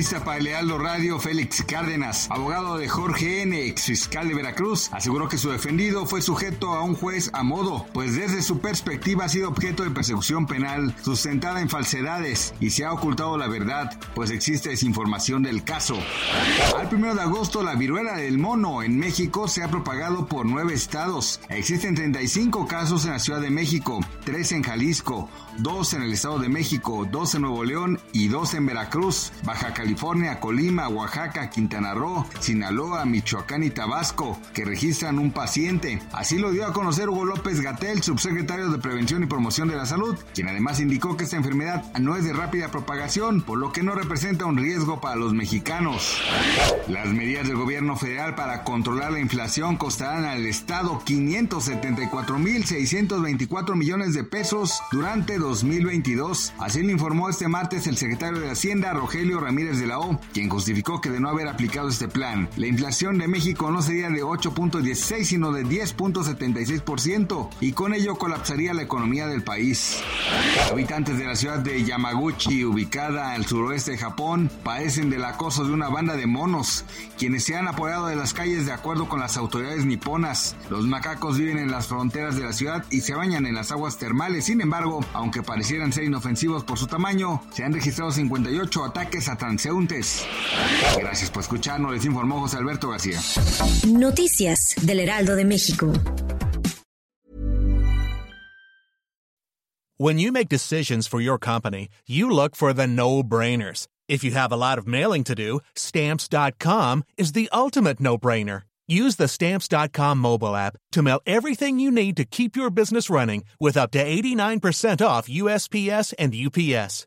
entrevista para el Radio, Félix Cárdenas, abogado de Jorge N., ex fiscal de Veracruz, aseguró que su defendido fue sujeto a un juez a modo, pues desde su perspectiva ha sido objeto de persecución penal sustentada en falsedades y se ha ocultado la verdad, pues existe desinformación del caso. Al primero de agosto, la viruela del mono en México se ha propagado por nueve estados. Existen 35 casos en la Ciudad de México, tres en Jalisco, dos en el Estado de México, dos en Nuevo León y dos en Veracruz, Baja California, Colima, Oaxaca, Quintana Roo, Sinaloa, Michoacán y Tabasco, que registran un paciente. Así lo dio a conocer Hugo López Gatel, subsecretario de Prevención y Promoción de la Salud, quien además indicó que esta enfermedad no es de rápida propagación, por lo que no representa un riesgo para los mexicanos. Las medidas del gobierno federal para controlar la inflación costarán al Estado 574.624 millones de pesos durante 2022. Así lo informó este martes el secretario de Hacienda, Rogelio Ramírez de la O, quien justificó que de no haber aplicado este plan, la inflación de México no sería de 8.16, sino de 10.76%, y con ello colapsaría la economía del país. Habitantes de la ciudad de Yamaguchi, ubicada al suroeste de Japón, padecen del acoso de una banda de monos, quienes se han apoyado de las calles de acuerdo con las autoridades niponas. Los macacos viven en las fronteras de la ciudad y se bañan en las aguas termales. Sin embargo, aunque parecieran ser inofensivos por su tamaño, se han registrado 58 ataques a transeúntes. Gracias por escucharnos, les informó José Alberto García. Noticias del Heraldo de México. When you make decisions for your company, you look for the no-brainers. If you have a lot of mailing to do, stamps.com is the ultimate no-brainer. Use the stamps.com mobile app to mail everything you need to keep your business running with up to 89% off USPS and UPS.